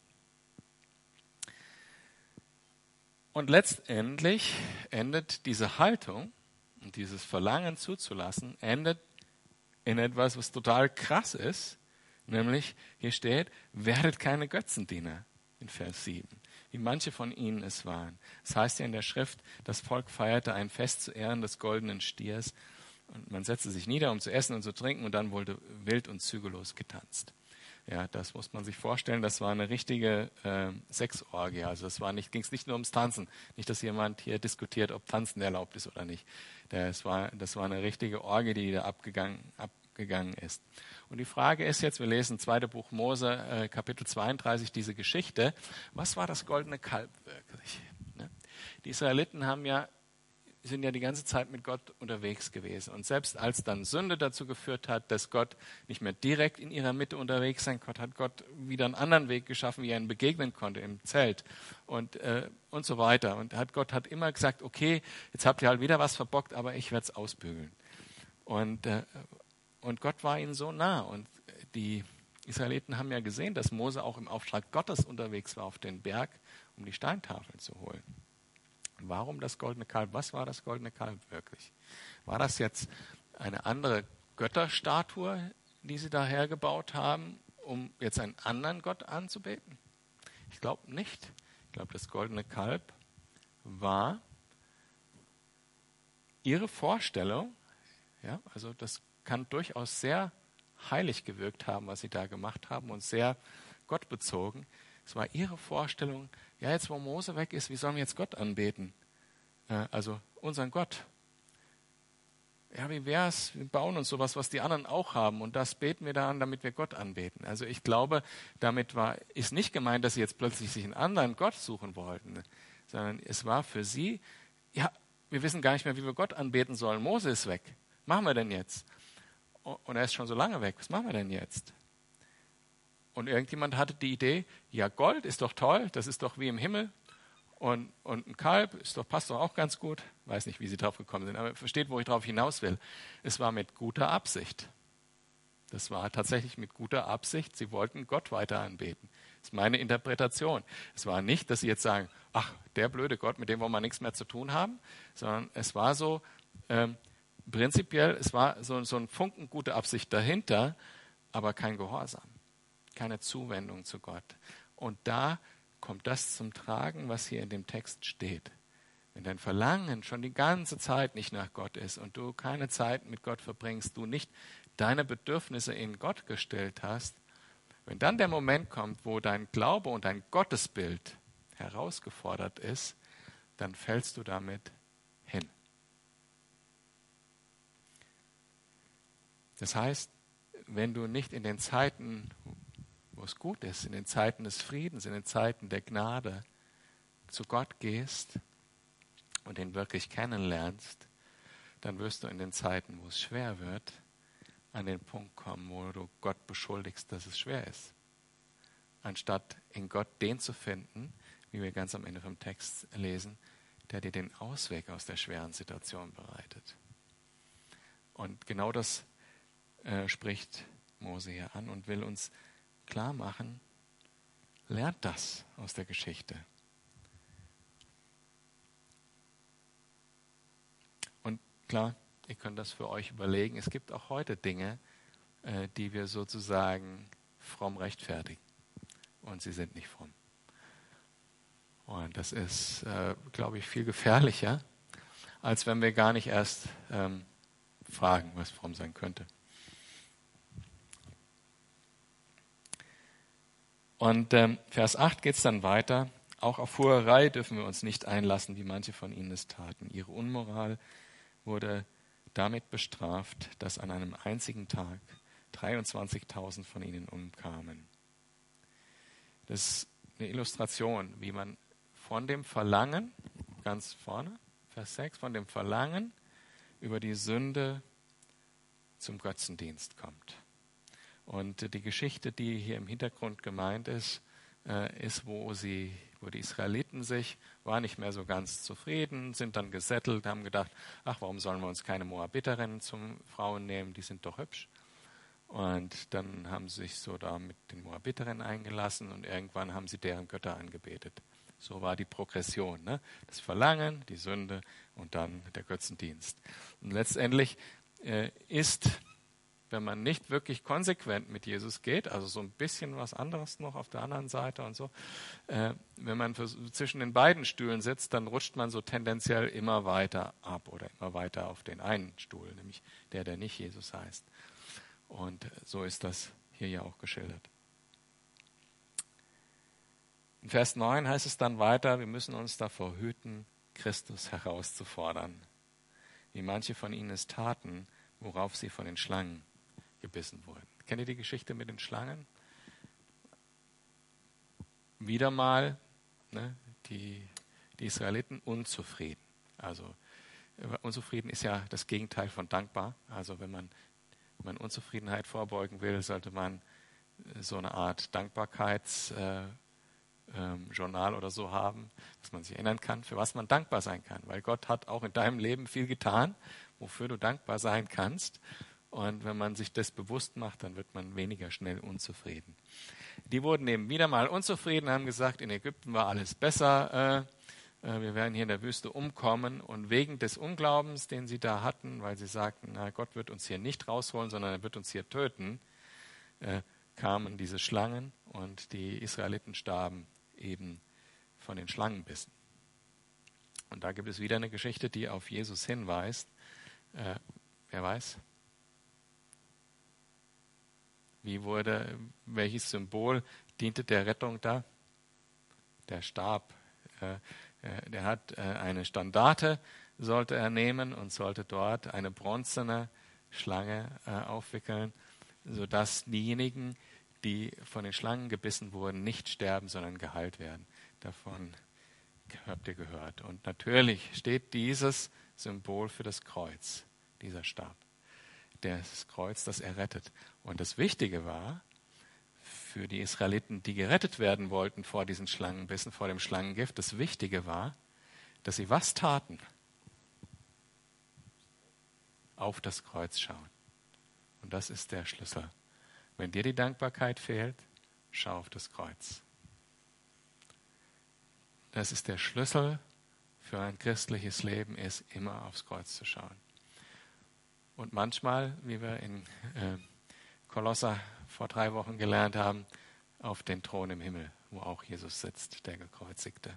Und letztendlich endet diese Haltung und dieses Verlangen zuzulassen, endet in etwas, was total krass ist, nämlich hier steht, werdet keine Götzendiener in Vers 7, wie manche von ihnen es waren. Es das heißt ja in der Schrift, das Volk feierte ein Fest zu Ehren des goldenen Stiers und man setzte sich nieder, um zu essen und zu trinken und dann wurde wild und zügellos getanzt. Ja, das muss man sich vorstellen. Das war eine richtige äh, Sexorgie. Also war nicht, ging es nicht nur ums Tanzen. Nicht, dass jemand hier diskutiert, ob Tanzen erlaubt ist oder nicht. Das war, das war eine richtige Orgie, die da abgegangen, abgegangen ist. Und die Frage ist jetzt, wir lesen zweite Buch Mose, äh, Kapitel 32, diese Geschichte. Was war das goldene Kalb wirklich? Ne? Die Israeliten haben ja sind ja die ganze Zeit mit Gott unterwegs gewesen. Und selbst als dann Sünde dazu geführt hat, dass Gott nicht mehr direkt in ihrer Mitte unterwegs sein konnte, hat Gott wieder einen anderen Weg geschaffen, wie er ihnen begegnen konnte im Zelt und, äh, und so weiter. Und hat, Gott hat immer gesagt, okay, jetzt habt ihr halt wieder was verbockt, aber ich werde es ausbügeln. Und, äh, und Gott war ihnen so nah. Und die Israeliten haben ja gesehen, dass Mose auch im Auftrag Gottes unterwegs war auf den Berg, um die Steintafel zu holen. Warum das goldene Kalb? Was war das goldene Kalb wirklich? War das jetzt eine andere Götterstatue, die sie daher gebaut haben, um jetzt einen anderen Gott anzubeten? Ich glaube nicht. Ich glaube, das goldene Kalb war ihre Vorstellung, ja, also das kann durchaus sehr heilig gewirkt haben, was sie da gemacht haben und sehr gottbezogen. Es war ihre Vorstellung, ja, jetzt wo Mose weg ist, wie sollen wir jetzt Gott anbeten? Äh, also unseren Gott. Ja, wie wär's? Wir bauen uns sowas, was die anderen auch haben und das beten wir da an, damit wir Gott anbeten. Also ich glaube, damit war, ist nicht gemeint, dass sie jetzt plötzlich sich einen anderen Gott suchen wollten, sondern es war für sie, ja, wir wissen gar nicht mehr, wie wir Gott anbeten sollen. Mose ist weg. Machen wir denn jetzt? Und er ist schon so lange weg. Was machen wir denn jetzt? Und irgendjemand hatte die Idee, ja, Gold ist doch toll, das ist doch wie im Himmel. Und, und ein Kalb ist doch, passt doch auch ganz gut. Weiß nicht, wie sie drauf gekommen sind, aber versteht, wo ich drauf hinaus will. Es war mit guter Absicht. Das war tatsächlich mit guter Absicht. Sie wollten Gott weiter anbeten. Das ist meine Interpretation. Es war nicht, dass sie jetzt sagen, ach, der blöde Gott, mit dem wollen wir nichts mehr zu tun haben, sondern es war so, ähm, prinzipiell, es war so, so ein Funken gute Absicht dahinter, aber kein Gehorsam keine Zuwendung zu Gott. Und da kommt das zum Tragen, was hier in dem Text steht. Wenn dein Verlangen schon die ganze Zeit nicht nach Gott ist und du keine Zeit mit Gott verbringst, du nicht deine Bedürfnisse in Gott gestellt hast, wenn dann der Moment kommt, wo dein Glaube und dein Gottesbild herausgefordert ist, dann fällst du damit hin. Das heißt, wenn du nicht in den Zeiten, wo es gut ist, in den Zeiten des Friedens, in den Zeiten der Gnade, zu Gott gehst und ihn wirklich kennenlernst, dann wirst du in den Zeiten, wo es schwer wird, an den Punkt kommen, wo du Gott beschuldigst, dass es schwer ist. Anstatt in Gott den zu finden, wie wir ganz am Ende vom Text lesen, der dir den Ausweg aus der schweren Situation bereitet. Und genau das äh, spricht Mose hier an und will uns klar machen, lernt das aus der Geschichte. Und klar, ihr könnt das für euch überlegen. Es gibt auch heute Dinge, äh, die wir sozusagen fromm rechtfertigen. Und sie sind nicht fromm. Und das ist, äh, glaube ich, viel gefährlicher, als wenn wir gar nicht erst ähm, fragen, was fromm sein könnte. Und ähm, Vers 8 geht es dann weiter. Auch auf Hurerei dürfen wir uns nicht einlassen, wie manche von ihnen es taten. Ihre Unmoral wurde damit bestraft, dass an einem einzigen Tag 23.000 von ihnen umkamen. Das ist eine Illustration, wie man von dem Verlangen, ganz vorne, Vers 6, von dem Verlangen über die Sünde zum Götzendienst kommt. Und die Geschichte, die hier im Hintergrund gemeint ist, äh, ist, wo sie, wo die Israeliten sich waren nicht mehr so ganz zufrieden, sind dann gesettelt, haben gedacht, ach, warum sollen wir uns keine Moabiterinnen zum Frauen nehmen? Die sind doch hübsch. Und dann haben sie sich so da mit den Moabiterinnen eingelassen und irgendwann haben sie deren Götter angebetet. So war die Progression. Ne? Das Verlangen, die Sünde und dann der Götzendienst. Und letztendlich äh, ist wenn man nicht wirklich konsequent mit Jesus geht, also so ein bisschen was anderes noch auf der anderen Seite und so, äh, wenn man für, zwischen den beiden Stühlen sitzt, dann rutscht man so tendenziell immer weiter ab oder immer weiter auf den einen Stuhl, nämlich der, der nicht Jesus heißt. Und so ist das hier ja auch geschildert. In Vers 9 heißt es dann weiter, wir müssen uns davor hüten, Christus herauszufordern, wie manche von ihnen es taten, worauf sie von den Schlangen gebissen wurden. Kennt ihr die Geschichte mit den Schlangen? Wieder mal ne, die, die Israeliten unzufrieden. Also äh, unzufrieden ist ja das Gegenteil von dankbar. Also wenn man, wenn man Unzufriedenheit vorbeugen will, sollte man äh, so eine Art Dankbarkeitsjournal äh, ähm, oder so haben, dass man sich erinnern kann, für was man dankbar sein kann. Weil Gott hat auch in deinem Leben viel getan, wofür du dankbar sein kannst. Und wenn man sich das bewusst macht, dann wird man weniger schnell unzufrieden. Die wurden eben wieder mal unzufrieden, haben gesagt, in Ägypten war alles besser. Äh, äh, wir werden hier in der Wüste umkommen. Und wegen des Unglaubens, den sie da hatten, weil sie sagten, na, Gott wird uns hier nicht rausholen, sondern er wird uns hier töten, äh, kamen diese Schlangen und die Israeliten starben eben von den Schlangenbissen. Und da gibt es wieder eine Geschichte, die auf Jesus hinweist. Äh, wer weiß? Wie wurde, welches Symbol diente der Rettung da? Der Stab. Äh, äh, der hat äh, eine Standarte, sollte er nehmen und sollte dort eine bronzene Schlange aufwickeln, sodass diejenigen, die von den Schlangen gebissen wurden, nicht sterben, sondern geheilt werden. Davon habt ihr gehört. Und natürlich steht dieses Symbol für das Kreuz, dieser Stab. Das Kreuz, das er rettet. Und das Wichtige war, für die Israeliten, die gerettet werden wollten vor diesen Schlangenbissen, vor dem Schlangengift, das Wichtige war, dass sie was taten? Auf das Kreuz schauen. Und das ist der Schlüssel. Wenn dir die Dankbarkeit fehlt, schau auf das Kreuz. Das ist der Schlüssel für ein christliches Leben, ist immer aufs Kreuz zu schauen. Und manchmal, wie wir in äh, Kolosser vor drei Wochen gelernt haben, auf den Thron im Himmel, wo auch Jesus sitzt, der gekreuzigte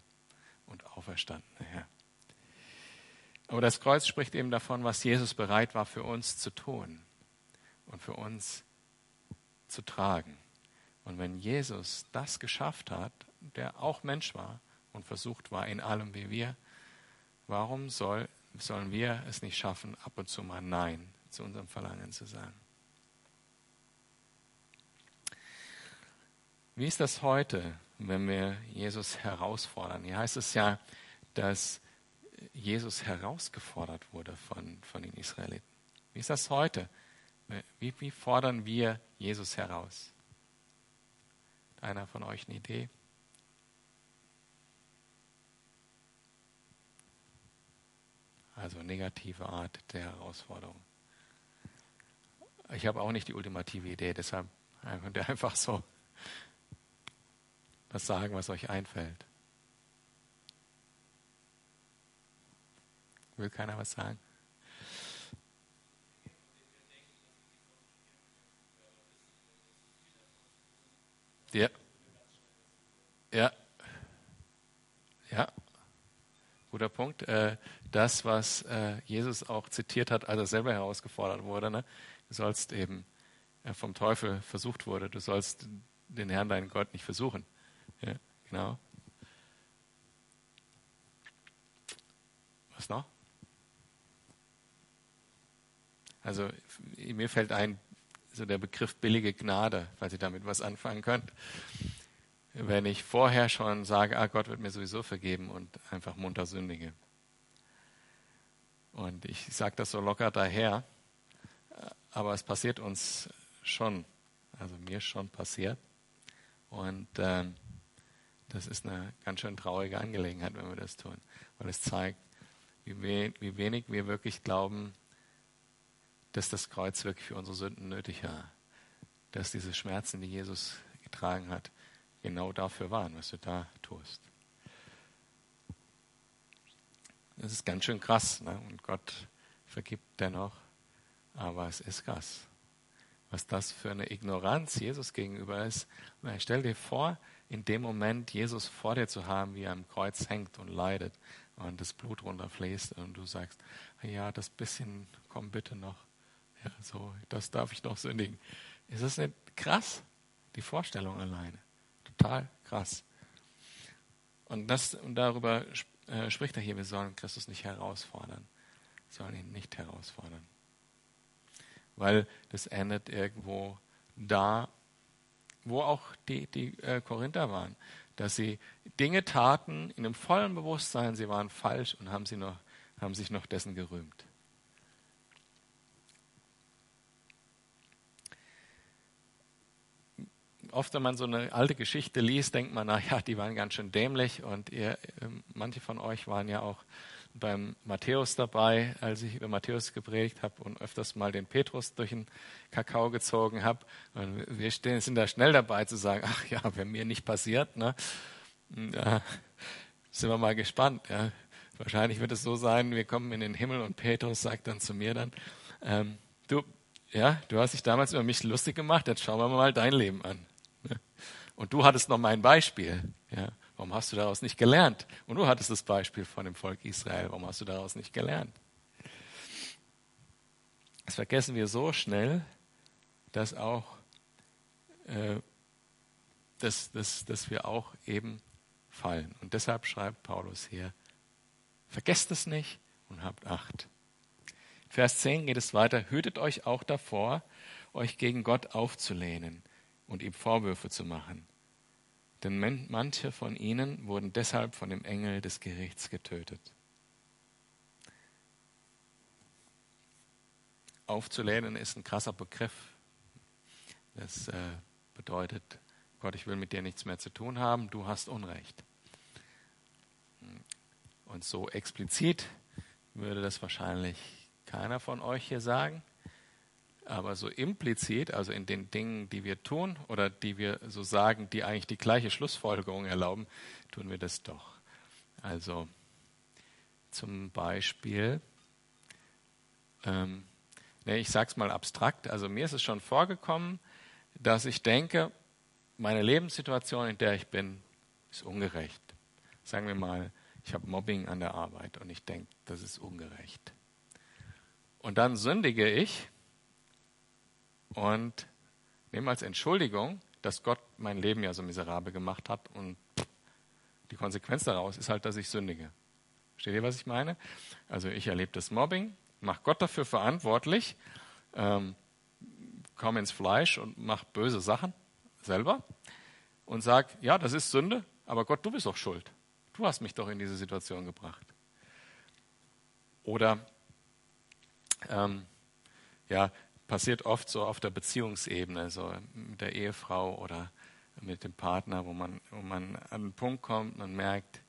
und auferstandene Herr. Aber das Kreuz spricht eben davon, was Jesus bereit war für uns zu tun und für uns zu tragen. Und wenn Jesus das geschafft hat, der auch Mensch war und versucht war in allem wie wir, warum soll, sollen wir es nicht schaffen, ab und zu mal Nein zu unserem Verlangen zu sagen? Wie ist das heute, wenn wir Jesus herausfordern? Hier heißt es ja, dass Jesus herausgefordert wurde von, von den Israeliten. Wie ist das heute? Wie, wie fordern wir Jesus heraus? Einer von euch eine Idee? Also negative Art der Herausforderung. Ich habe auch nicht die ultimative Idee, deshalb könnt ihr einfach so was sagen, was euch einfällt. Will keiner was sagen? Ja. Ja. Ja. Guter Punkt. Äh, das, was äh, Jesus auch zitiert hat, als er selber herausgefordert wurde, ne? Sollst eben äh, vom Teufel versucht wurde, du sollst den Herrn, deinen Gott, nicht versuchen. Ja, genau. Was noch? Also mir fällt ein, so der Begriff billige Gnade, falls ihr damit was anfangen könnt. Wenn ich vorher schon sage, ah, Gott wird mir sowieso vergeben und einfach munter sündige. Und ich sage das so locker daher, aber es passiert uns schon, also mir schon passiert. Und ähm, das ist eine ganz schön traurige Angelegenheit, wenn wir das tun, weil es zeigt, wie, we wie wenig wir wirklich glauben, dass das Kreuz wirklich für unsere Sünden nötig war. Dass diese Schmerzen, die Jesus getragen hat, genau dafür waren, was du da tust. Das ist ganz schön krass. Ne? Und Gott vergibt dennoch. Aber es ist krass. Was das für eine Ignoranz Jesus gegenüber ist. Stell dir vor, in dem Moment Jesus vor dir zu haben, wie er am Kreuz hängt und leidet und das Blut runterfließt und du sagst, ja, das bisschen, komm bitte noch. Ja, so, das darf ich noch sündigen. Ist das nicht krass? Die Vorstellung alleine. Total krass. Und, das, und darüber äh, spricht er hier, wir sollen Christus nicht herausfordern. Sollen ihn nicht herausfordern. Weil das endet irgendwo da, wo auch die, die äh, Korinther waren, dass sie Dinge taten in einem vollen Bewusstsein, sie waren falsch und haben, sie noch, haben sich noch dessen gerühmt. Oft, wenn man so eine alte Geschichte liest, denkt man, na ja, die waren ganz schön dämlich und ihr, ähm, manche von euch waren ja auch beim Matthäus dabei, als ich über Matthäus gepredigt habe und öfters mal den Petrus durch den Kakao gezogen habe. Und wir stehen, sind da schnell dabei zu sagen, ach ja, wenn mir nicht passiert, ne, da sind wir mal gespannt. Ja. Wahrscheinlich wird es so sein, wir kommen in den Himmel und Petrus sagt dann zu mir dann, ähm, du, ja, du hast dich damals über mich lustig gemacht, jetzt schauen wir mal dein Leben an. Und du hattest noch mein Beispiel. Ja, warum hast du daraus nicht gelernt? Und du hattest das Beispiel von dem Volk Israel. Warum hast du daraus nicht gelernt? Das vergessen wir so schnell, dass auch, äh, dass, dass, dass wir auch eben fallen. Und deshalb schreibt Paulus hier, vergesst es nicht und habt Acht. Vers 10 geht es weiter, hütet euch auch davor, euch gegen Gott aufzulehnen und ihm Vorwürfe zu machen. Denn manche von ihnen wurden deshalb von dem Engel des Gerichts getötet. Aufzulehnen ist ein krasser Begriff. Das äh, bedeutet, Gott, ich will mit dir nichts mehr zu tun haben, du hast Unrecht. Und so explizit würde das wahrscheinlich keiner von euch hier sagen. Aber so implizit, also in den Dingen, die wir tun oder die wir so sagen, die eigentlich die gleiche Schlussfolgerung erlauben, tun wir das doch. Also zum Beispiel, ähm, nee, ich sage es mal abstrakt, also mir ist es schon vorgekommen, dass ich denke, meine Lebenssituation, in der ich bin, ist ungerecht. Sagen wir mal, ich habe Mobbing an der Arbeit und ich denke, das ist ungerecht. Und dann sündige ich und nehme als Entschuldigung, dass Gott mein Leben ja so miserabel gemacht hat und die Konsequenz daraus ist halt, dass ich sündige. Versteht ihr, was ich meine? Also ich erlebe das Mobbing, mache Gott dafür verantwortlich, ähm, komme ins Fleisch und mache böse Sachen selber und sage, ja, das ist Sünde, aber Gott, du bist doch schuld. Du hast mich doch in diese Situation gebracht. Oder ähm, ja, passiert oft so auf der Beziehungsebene, so mit der Ehefrau oder mit dem Partner, wo man, wo man an einen Punkt kommt und merkt,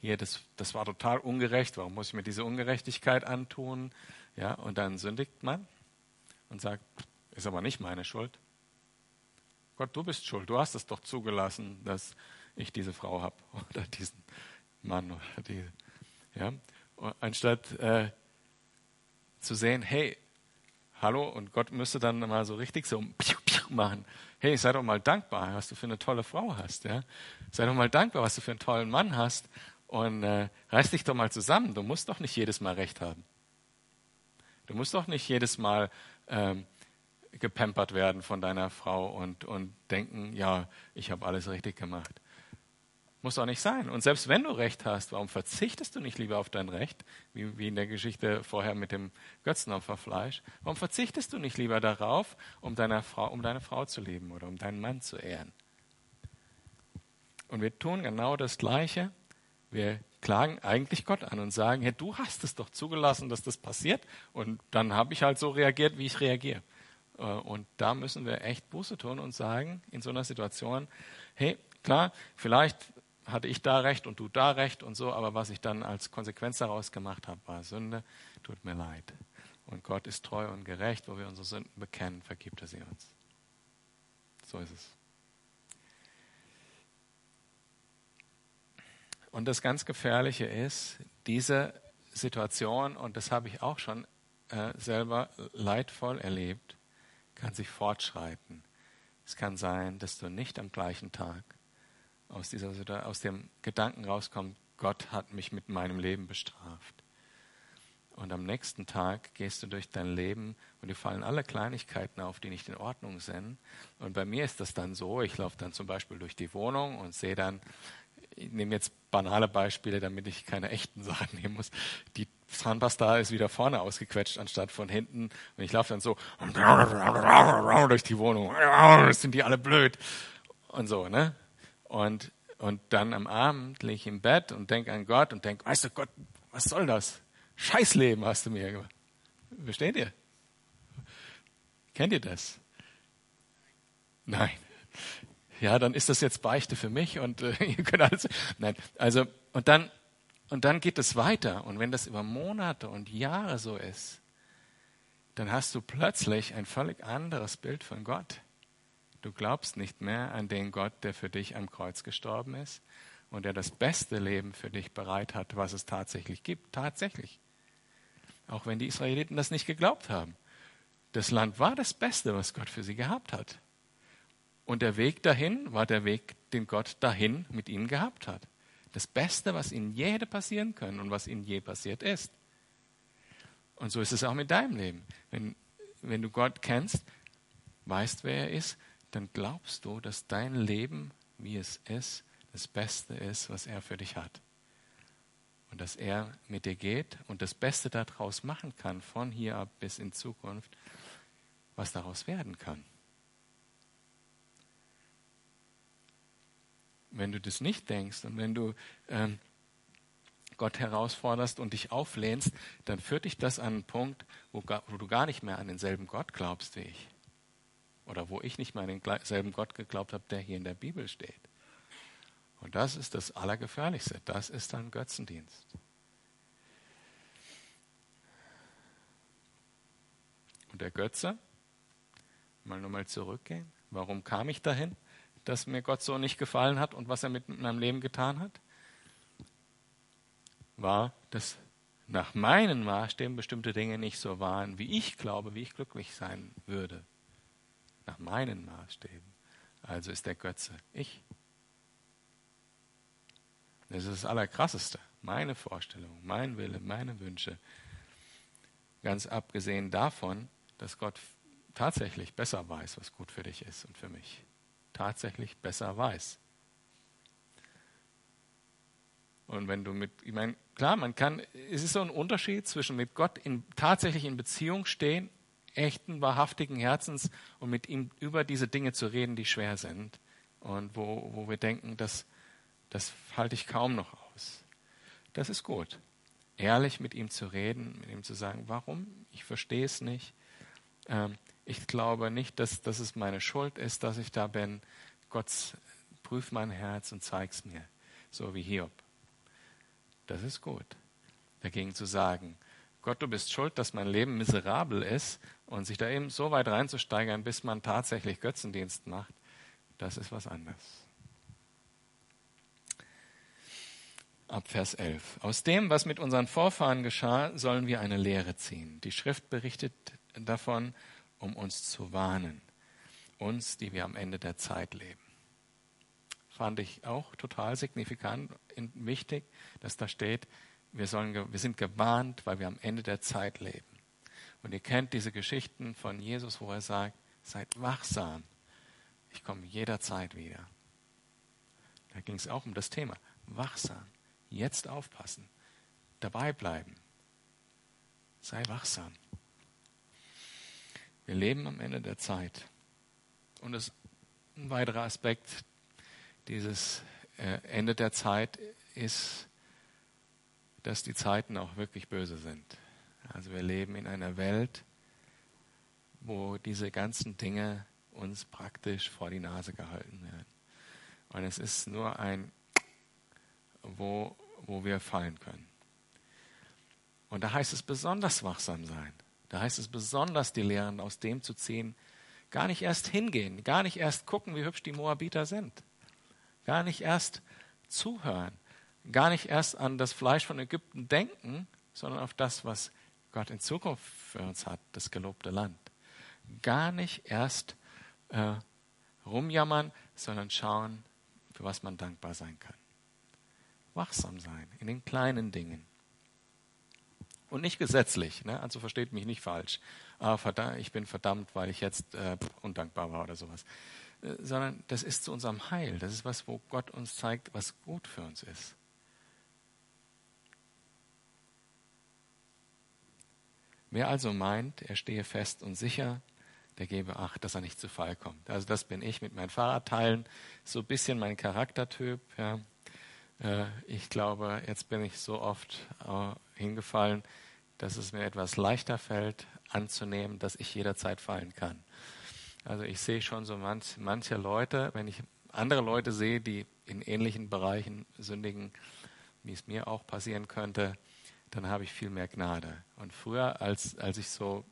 hier, das, das war total ungerecht, warum muss ich mir diese Ungerechtigkeit antun? Ja, und dann sündigt man und sagt, ist aber nicht meine Schuld. Gott, du bist schuld, du hast es doch zugelassen, dass ich diese Frau habe oder diesen Mann oder die. Ja? Anstatt äh, zu sehen, hey, hallo, und Gott müsste dann mal so richtig so machen. Hey, sei doch mal dankbar, was du für eine tolle Frau hast. Ja? Sei doch mal dankbar, was du für einen tollen Mann hast. Und äh, reiß dich doch mal zusammen. Du musst doch nicht jedes Mal recht haben. Du musst doch nicht jedes Mal ähm, gepampert werden von deiner Frau und, und denken, ja, ich habe alles richtig gemacht. Muss auch nicht sein. Und selbst wenn du Recht hast, warum verzichtest du nicht lieber auf dein Recht, wie, wie in der Geschichte vorher mit dem Götzenopferfleisch? Warum verzichtest du nicht lieber darauf, um deine, Frau, um deine Frau zu lieben oder um deinen Mann zu ehren? Und wir tun genau das Gleiche. Wir klagen eigentlich Gott an und sagen, hey, du hast es doch zugelassen, dass das passiert. Und dann habe ich halt so reagiert, wie ich reagiere. Äh, und da müssen wir echt Buße tun und sagen, in so einer Situation, hey, klar, vielleicht hatte ich da recht und du da recht und so, aber was ich dann als Konsequenz daraus gemacht habe, war Sünde, tut mir leid. Und Gott ist treu und gerecht, wo wir unsere Sünden bekennen, vergibt er sie uns. So ist es. Und das ganz Gefährliche ist, diese Situation, und das habe ich auch schon äh, selber leidvoll erlebt, kann sich fortschreiten. Es kann sein, dass du nicht am gleichen Tag aus, dieser, aus dem Gedanken rauskommt, Gott hat mich mit meinem Leben bestraft. Und am nächsten Tag gehst du durch dein Leben und dir fallen alle Kleinigkeiten auf, die nicht in Ordnung sind. Und bei mir ist das dann so, ich laufe dann zum Beispiel durch die Wohnung und sehe dann, ich nehme jetzt banale Beispiele, damit ich keine echten Sachen nehmen muss. Die Zahnpasta ist wieder vorne ausgequetscht anstatt von hinten. Und ich laufe dann so durch die Wohnung. Sind die alle blöd? Und so, ne? Und, und dann am Abend liege ich im Bett und denke an Gott und denke, weißt du Gott, was soll das? Scheißleben hast du mir gemacht. Versteht ihr? Kennt ihr das? Nein. Ja, dann ist das jetzt Beichte für mich und äh, ihr könnt alles. Nein, also und dann und dann geht es weiter und wenn das über Monate und Jahre so ist, dann hast du plötzlich ein völlig anderes Bild von Gott. Du glaubst nicht mehr an den Gott, der für dich am Kreuz gestorben ist und der das beste Leben für dich bereit hat, was es tatsächlich gibt. Tatsächlich. Auch wenn die Israeliten das nicht geglaubt haben. das Land war das Beste, was Gott für sie gehabt hat. Und der Weg dahin war der Weg, den Gott dahin mit ihnen gehabt hat. Das Beste, was ihnen je hätte passieren können und was ihnen je passiert ist. Und so ist es auch mit deinem Leben. Wenn, wenn du Gott kennst, weißt, wer er ist, dann glaubst du, dass dein Leben, wie es ist, das Beste ist, was er für dich hat. Und dass er mit dir geht und das Beste daraus machen kann, von hier ab bis in Zukunft, was daraus werden kann. Wenn du das nicht denkst und wenn du ähm, Gott herausforderst und dich auflehnst, dann führt dich das an einen Punkt, wo, wo du gar nicht mehr an denselben Gott glaubst wie ich. Oder wo ich nicht mehr an denselben Gott geglaubt habe, der hier in der Bibel steht. Und das ist das Allergefährlichste. Das ist dann Götzendienst. Und der Götze, mal nochmal zurückgehen. Warum kam ich dahin, dass mir Gott so nicht gefallen hat und was er mit meinem Leben getan hat? War, dass nach meinen Maßstäben bestimmte Dinge nicht so waren, wie ich glaube, wie ich glücklich sein würde. Nach meinen Maßstäben. Also ist der Götze ich. Das ist das Allerkrasseste. Meine Vorstellung, mein Wille, meine Wünsche. Ganz abgesehen davon, dass Gott tatsächlich besser weiß, was gut für dich ist und für mich. Tatsächlich besser weiß. Und wenn du mit, ich meine, klar, man kann, es ist so ein Unterschied zwischen mit Gott in, tatsächlich in Beziehung stehen, echten, wahrhaftigen Herzens und mit ihm über diese Dinge zu reden, die schwer sind und wo, wo wir denken, das, das halte ich kaum noch aus. Das ist gut. Ehrlich mit ihm zu reden, mit ihm zu sagen, warum? Ich verstehe es nicht. Ähm, ich glaube nicht, dass, dass es meine Schuld ist, dass ich da bin. Gott, prüf mein Herz und zeig's mir. So wie Hiob. Das ist gut. Dagegen zu sagen, Gott, du bist schuld, dass mein Leben miserabel ist und sich da eben so weit reinzusteigern, bis man tatsächlich Götzendienst macht, das ist was anderes. Ab Vers 11. Aus dem, was mit unseren Vorfahren geschah, sollen wir eine Lehre ziehen. Die Schrift berichtet davon, um uns zu warnen. Uns, die wir am Ende der Zeit leben. Fand ich auch total signifikant und wichtig, dass da steht, wir, sollen, wir sind gewarnt, weil wir am Ende der Zeit leben. Und ihr kennt diese Geschichten von Jesus, wo er sagt, seid wachsam. Ich komme jederzeit wieder. Da ging es auch um das Thema. Wachsam. Jetzt aufpassen. Dabei bleiben. Sei wachsam. Wir leben am Ende der Zeit. Und das ein weiterer Aspekt dieses äh, Ende der Zeit ist, dass die Zeiten auch wirklich böse sind. Also wir leben in einer Welt, wo diese ganzen Dinge uns praktisch vor die Nase gehalten werden. Und es ist nur ein, wo, wo wir fallen können. Und da heißt es besonders wachsam sein. Da heißt es besonders die Lehren aus dem zu ziehen, gar nicht erst hingehen, gar nicht erst gucken, wie hübsch die Moabiter sind, gar nicht erst zuhören, gar nicht erst an das Fleisch von Ägypten denken, sondern auf das, was Gott in Zukunft für uns hat, das gelobte Land. Gar nicht erst äh, rumjammern, sondern schauen, für was man dankbar sein kann. Wachsam sein in den kleinen Dingen. Und nicht gesetzlich, ne? also versteht mich nicht falsch. Ah, verdammt, ich bin verdammt, weil ich jetzt äh, undankbar war oder sowas. Äh, sondern das ist zu unserem Heil. Das ist was, wo Gott uns zeigt, was gut für uns ist. Wer also meint, er stehe fest und sicher, der gebe Acht, dass er nicht zu Fall kommt. Also das bin ich mit meinen Fahrradteilen, so ein bisschen mein Charaktertyp. Ja. Äh, ich glaube, jetzt bin ich so oft äh, hingefallen, dass es mir etwas leichter fällt, anzunehmen, dass ich jederzeit fallen kann. Also ich sehe schon so manch, manche Leute, wenn ich andere Leute sehe, die in ähnlichen Bereichen sündigen, wie es mir auch passieren könnte, dann habe ich viel mehr Gnade. Und früher, als, als ich so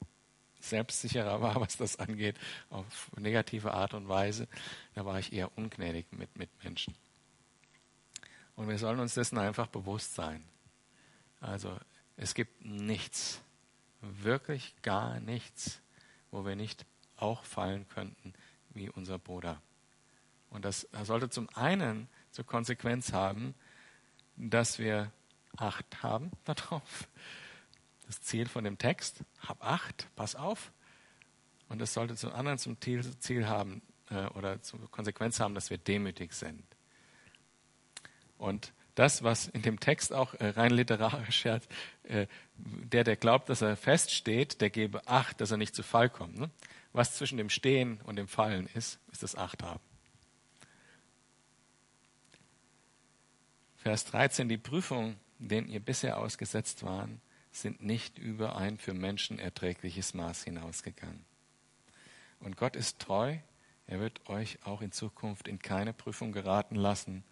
selbstsicherer war, was das angeht, auf negative Art und Weise, da war ich eher ungnädig mit, mit Menschen. Und wir sollen uns dessen einfach bewusst sein. Also es gibt nichts, wirklich gar nichts, wo wir nicht auch fallen könnten wie unser Bruder. Und das sollte zum einen zur Konsequenz haben, dass wir Acht haben darauf. Das Ziel von dem Text, hab Acht, pass auf. Und es sollte zum anderen zum Ziel haben äh, oder zur Konsequenz haben, dass wir demütig sind. Und das, was in dem Text auch äh, rein literarisch hat, äh, der, der glaubt, dass er feststeht, der gebe Acht, dass er nicht zu Fall kommt. Ne? Was zwischen dem Stehen und dem Fallen ist, ist das Acht haben. Vers 13, die Prüfungen, denen ihr bisher ausgesetzt waren, sind nicht über ein für Menschen erträgliches Maß hinausgegangen. Und Gott ist treu, er wird euch auch in Zukunft in keine Prüfung geraten lassen,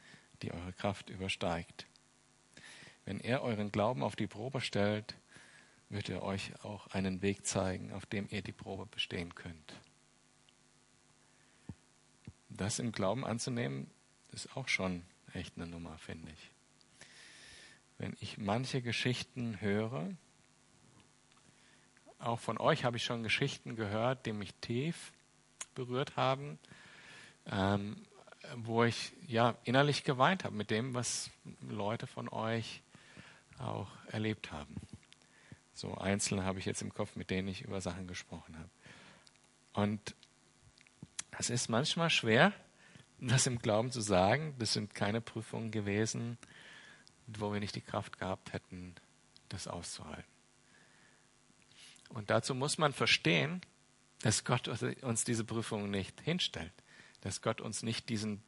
die eure Kraft übersteigt. Wenn er euren Glauben auf die Probe stellt, wird er euch auch einen Weg zeigen, auf dem ihr die Probe bestehen könnt. Das im Glauben anzunehmen, ist auch schon echt eine Nummer, finde ich. Wenn ich manche Geschichten höre, auch von euch habe ich schon Geschichten gehört, die mich tief berührt haben, ähm, wo ich ja innerlich geweint habe mit dem, was Leute von euch auch erlebt haben. So einzelne habe ich jetzt im Kopf, mit denen ich über Sachen gesprochen habe. Und es ist manchmal schwer, das im Glauben zu sagen. Das sind keine Prüfungen gewesen, wo wir nicht die Kraft gehabt hätten, das auszuhalten. Und dazu muss man verstehen, dass Gott uns diese Prüfungen nicht hinstellt, dass Gott uns nicht diesen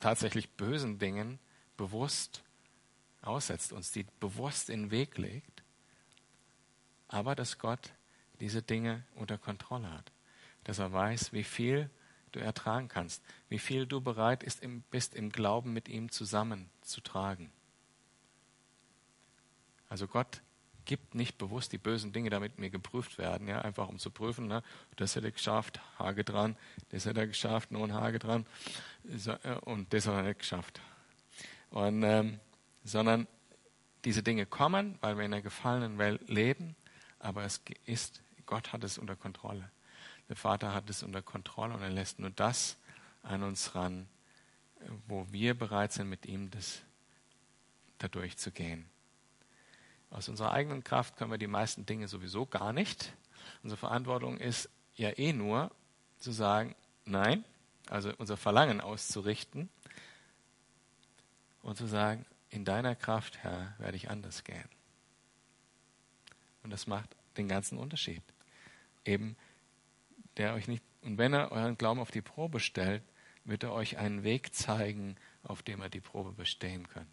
tatsächlich bösen Dingen bewusst aussetzt, uns die bewusst in den Weg legt, aber dass Gott diese Dinge unter Kontrolle hat, dass er weiß, wie viel du ertragen kannst, wie viel du bereit bist, im Glauben mit ihm zusammen zu tragen. Also Gott gibt nicht bewusst die bösen Dinge, damit mir geprüft werden, ja, einfach um zu prüfen, ne? das hätte er geschafft, Hage dran, das hätte er geschafft, nun Hage dran, äh, und das hat er nicht geschafft. Und, ähm, sondern diese Dinge kommen, weil wir in einer gefallenen Welt leben, aber es ist, Gott hat es unter Kontrolle. Der Vater hat es unter Kontrolle und er lässt nur das an uns ran, wo wir bereit sind, mit ihm das dadurch zu gehen. Aus unserer eigenen Kraft können wir die meisten Dinge sowieso gar nicht. Unsere Verantwortung ist ja eh nur zu sagen, nein, also unser Verlangen auszurichten und zu sagen, in deiner Kraft, Herr, werde ich anders gehen. Und das macht den ganzen Unterschied. Eben, der euch nicht, und wenn er euren Glauben auf die Probe stellt, wird er euch einen Weg zeigen, auf dem er die Probe bestehen könnt.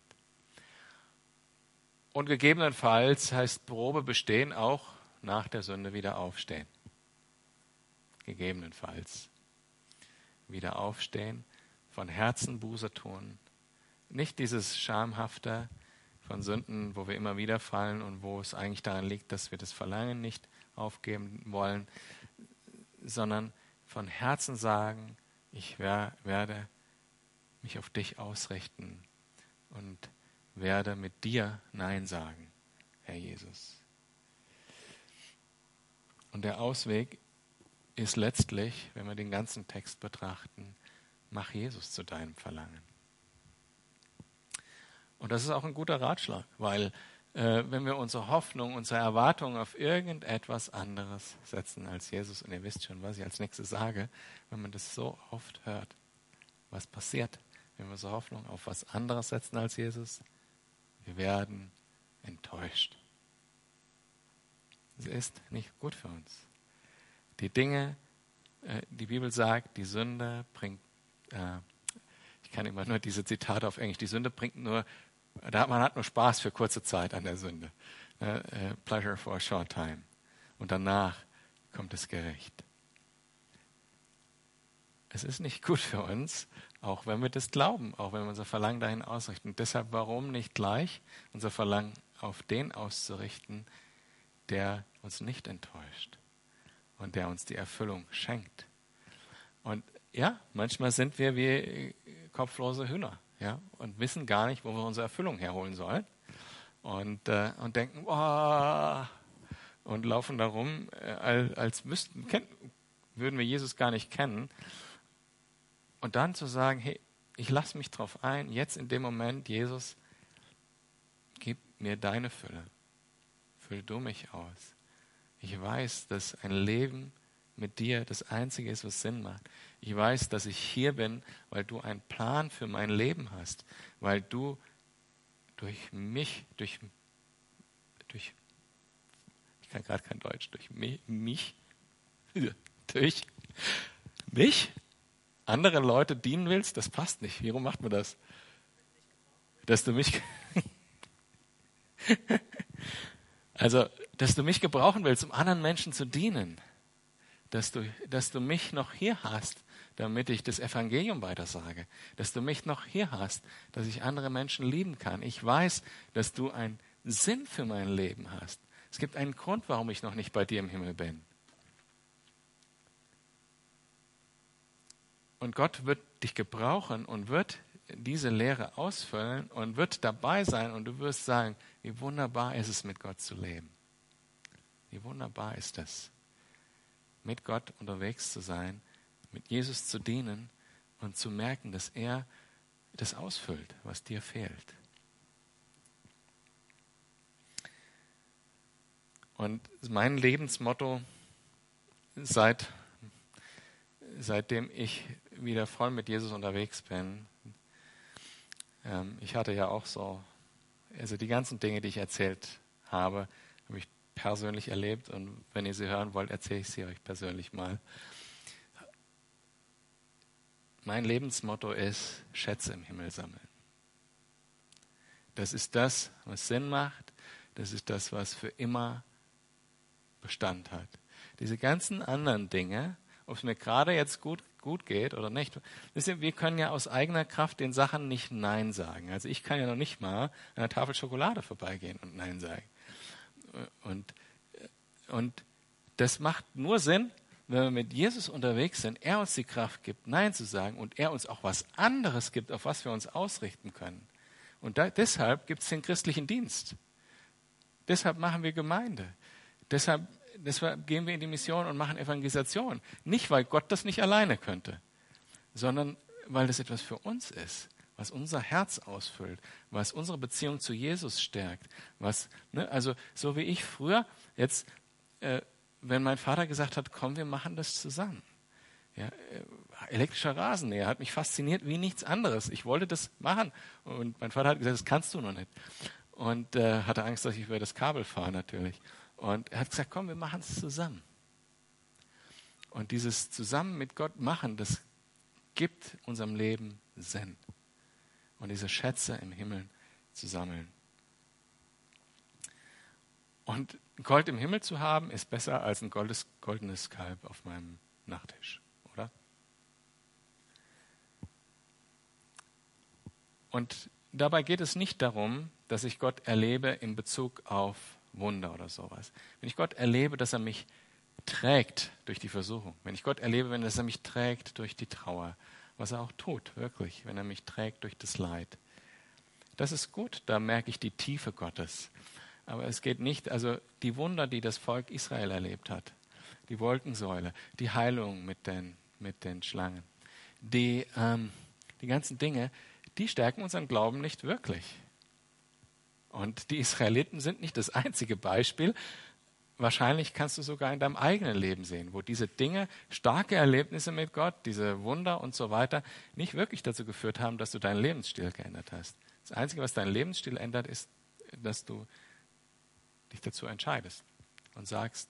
Und gegebenenfalls heißt Probe bestehen auch nach der Sünde wieder aufstehen. Gegebenenfalls wieder aufstehen, von Herzen Buße tun. Nicht dieses schamhafte von Sünden, wo wir immer wieder fallen und wo es eigentlich daran liegt, dass wir das Verlangen nicht aufgeben wollen, sondern von Herzen sagen, ich werde mich auf dich ausrichten und werde mit dir Nein sagen, Herr Jesus. Und der Ausweg ist letztlich, wenn wir den ganzen Text betrachten, mach Jesus zu deinem Verlangen. Und das ist auch ein guter Ratschlag, weil äh, wenn wir unsere Hoffnung, unsere Erwartung auf irgendetwas anderes setzen als Jesus, und ihr wisst schon, was ich als nächstes sage, wenn man das so oft hört, was passiert, wenn wir unsere Hoffnung auf was anderes setzen als Jesus? Wir werden enttäuscht. Es ist nicht gut für uns. Die Dinge, äh, die Bibel sagt, die Sünde bringt, äh, ich kann immer nur diese Zitate auf Englisch, die Sünde bringt nur, man hat nur Spaß für kurze Zeit an der Sünde. Äh, pleasure for a short time. Und danach kommt das Gericht. Es ist nicht gut für uns, auch wenn wir das glauben, auch wenn wir unser Verlangen dahin ausrichten. Deshalb, warum nicht gleich unser Verlangen auf den auszurichten, der uns nicht enttäuscht und der uns die Erfüllung schenkt. Und ja, manchmal sind wir wie kopflose Hühner, ja, und wissen gar nicht, wo wir unsere Erfüllung herholen sollen. Und, äh, und denken, oh, und laufen da rum, äh, als müssten, würden wir Jesus gar nicht kennen. Und dann zu sagen, hey, ich lasse mich drauf ein, jetzt in dem Moment, Jesus, gib mir deine Fülle. Füll du mich aus. Ich weiß, dass ein Leben mit dir das Einzige ist, was Sinn macht. Ich weiß, dass ich hier bin, weil du einen Plan für mein Leben hast, weil du durch mich, durch, durch ich kann gerade kein Deutsch, durch mich, mich durch mich andere Leute dienen willst, das passt nicht. Warum macht man das? Dass du mich, also, dass du mich gebrauchen willst, um anderen Menschen zu dienen. Dass du, dass du mich noch hier hast, damit ich das Evangelium weitersage. Dass du mich noch hier hast, dass ich andere Menschen lieben kann. Ich weiß, dass du einen Sinn für mein Leben hast. Es gibt einen Grund, warum ich noch nicht bei dir im Himmel bin. Und Gott wird dich gebrauchen und wird diese Lehre ausfüllen und wird dabei sein und du wirst sagen, wie wunderbar ist es, mit Gott zu leben. Wie wunderbar ist es, mit Gott unterwegs zu sein, mit Jesus zu dienen und zu merken, dass er das ausfüllt, was dir fehlt. Und mein Lebensmotto seit, seitdem ich wieder voll mit Jesus unterwegs bin, ähm, ich hatte ja auch so, also die ganzen Dinge, die ich erzählt habe, habe ich persönlich erlebt und wenn ihr sie hören wollt, erzähle ich sie euch persönlich mal. Mein Lebensmotto ist Schätze im Himmel sammeln. Das ist das, was Sinn macht. Das ist das, was für immer Bestand hat. Diese ganzen anderen Dinge, ob es mir gerade jetzt gut, gut geht oder nicht, wir können ja aus eigener Kraft den Sachen nicht Nein sagen. Also ich kann ja noch nicht mal an einer Tafel Schokolade vorbeigehen und Nein sagen. Und, und das macht nur Sinn, wenn wir mit Jesus unterwegs sind, er uns die Kraft gibt, Nein zu sagen und er uns auch was anderes gibt, auf was wir uns ausrichten können. Und da, deshalb gibt es den christlichen Dienst. Deshalb machen wir Gemeinde. Deshalb, deshalb gehen wir in die Mission und machen Evangelisation. Nicht, weil Gott das nicht alleine könnte, sondern weil das etwas für uns ist, was unser Herz ausfüllt, was unsere Beziehung zu Jesus stärkt. Was, ne, also so wie ich früher, jetzt, äh, wenn mein Vater gesagt hat, komm, wir machen das zusammen. Ja, äh, elektrischer Rasenmäher hat mich fasziniert wie nichts anderes. Ich wollte das machen. Und mein Vater hat gesagt, das kannst du noch nicht. Und äh, hatte Angst, dass ich über das Kabel fahre natürlich. Und er hat gesagt, komm, wir machen es zusammen. Und dieses zusammen mit Gott machen, das gibt unserem Leben Sinn. Und diese Schätze im Himmel zu sammeln. Und Gold im Himmel zu haben, ist besser als ein goldes, goldenes Kalb auf meinem Nachttisch, oder? Und dabei geht es nicht darum, dass ich Gott erlebe in Bezug auf Wunder oder sowas. Wenn ich Gott erlebe, dass er mich trägt durch die Versuchung, wenn ich Gott erlebe, wenn er mich trägt durch die Trauer, was er auch tut, wirklich, wenn er mich trägt durch das Leid, das ist gut, da merke ich die Tiefe Gottes. Aber es geht nicht, also die Wunder, die das Volk Israel erlebt hat, die Wolkensäule, die Heilung mit den, mit den Schlangen, die, ähm, die ganzen Dinge, die stärken unseren Glauben nicht wirklich. Und die Israeliten sind nicht das einzige Beispiel. Wahrscheinlich kannst du sogar in deinem eigenen Leben sehen, wo diese Dinge, starke Erlebnisse mit Gott, diese Wunder und so weiter, nicht wirklich dazu geführt haben, dass du deinen Lebensstil geändert hast. Das Einzige, was deinen Lebensstil ändert, ist, dass du dich dazu entscheidest und sagst,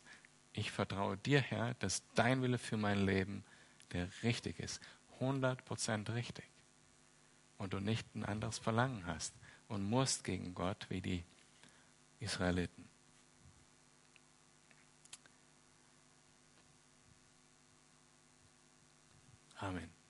ich vertraue dir, Herr, dass dein Wille für mein Leben der richtig ist. 100% richtig. Und du nicht ein anderes Verlangen hast und musst gegen Gott wie die Israeliten. Amen.